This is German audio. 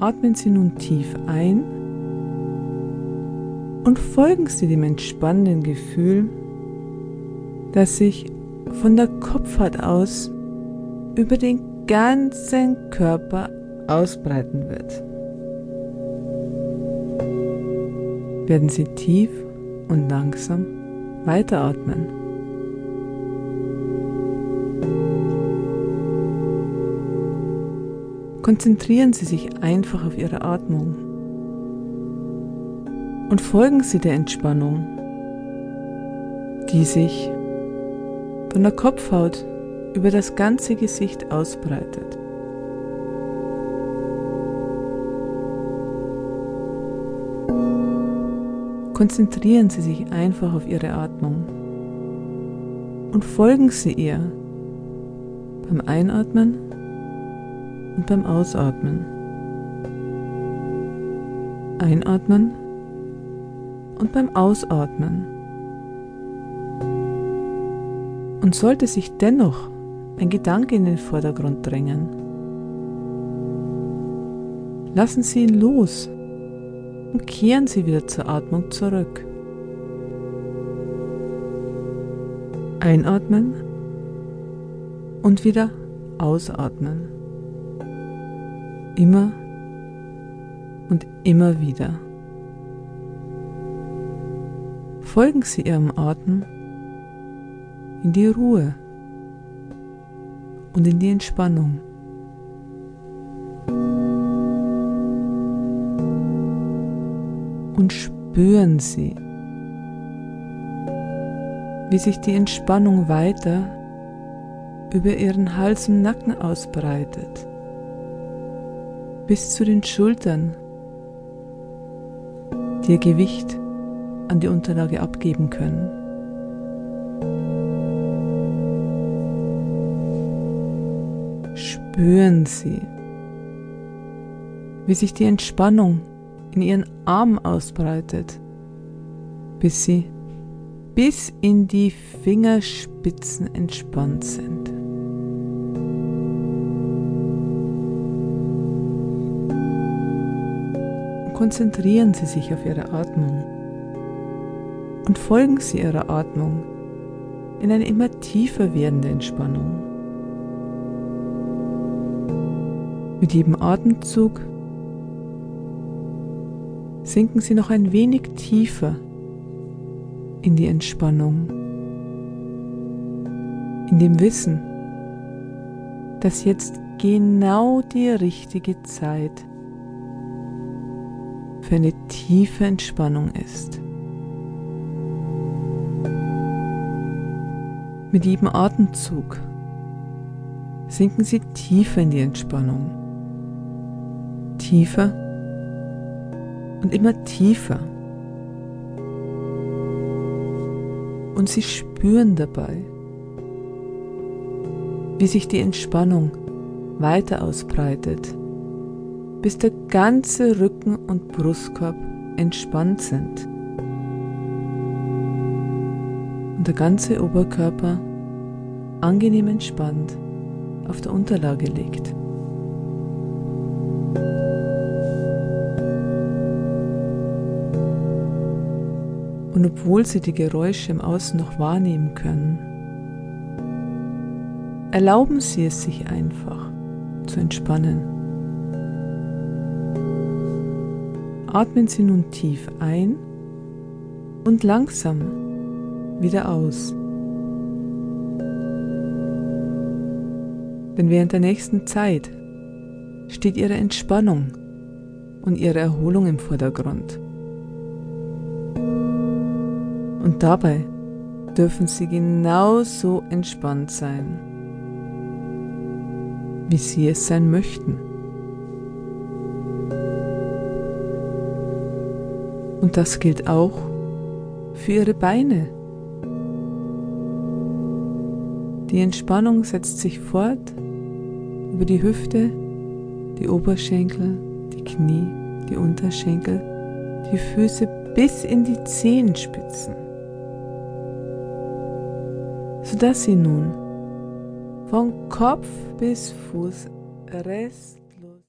Atmen Sie nun tief ein und folgen Sie dem entspannenden Gefühl, das sich von der Kopfhaut aus über den ganzen Körper ausbreiten wird. Werden Sie tief und langsam weiteratmen. Konzentrieren Sie sich einfach auf Ihre Atmung und folgen Sie der Entspannung, die sich von der Kopfhaut über das ganze Gesicht ausbreitet. Konzentrieren Sie sich einfach auf Ihre Atmung und folgen Sie ihr beim Einatmen und beim Ausatmen. Einatmen und beim Ausatmen. Und sollte sich dennoch ein Gedanke in den Vordergrund drängen, lassen Sie ihn los und kehren Sie wieder zur Atmung zurück. Einatmen und wieder ausatmen. Immer und immer wieder. Folgen Sie Ihrem Atem in die Ruhe und in die Entspannung. Und spüren Sie, wie sich die Entspannung weiter über Ihren Hals und Nacken ausbreitet, bis zu den Schultern, die Ihr Gewicht an die Unterlage abgeben können. Spüren Sie, wie sich die Entspannung in Ihren Arm ausbreitet, bis sie bis in die Fingerspitzen entspannt sind. Konzentrieren Sie sich auf Ihre Atmung und folgen Sie Ihrer Atmung in eine immer tiefer werdende Entspannung. Mit jedem Atemzug sinken Sie noch ein wenig tiefer in die Entspannung, in dem Wissen, dass jetzt genau die richtige Zeit für eine tiefe Entspannung ist. Mit jedem Atemzug sinken Sie tiefer in die Entspannung. Tiefer und immer tiefer. Und Sie spüren dabei, wie sich die Entspannung weiter ausbreitet, bis der ganze Rücken und Brustkorb entspannt sind und der ganze Oberkörper angenehm entspannt auf der Unterlage liegt. Und obwohl sie die Geräusche im Außen noch wahrnehmen können, erlauben sie es sich einfach zu entspannen. Atmen Sie nun tief ein und langsam wieder aus. Denn während der nächsten Zeit steht Ihre Entspannung und Ihre Erholung im Vordergrund. Und dabei dürfen Sie genauso entspannt sein, wie Sie es sein möchten. Und das gilt auch für Ihre Beine. Die Entspannung setzt sich fort über die Hüfte, die Oberschenkel, die Knie, die Unterschenkel, die Füße bis in die Zehenspitzen sodass sie nun von Kopf bis Fuß rest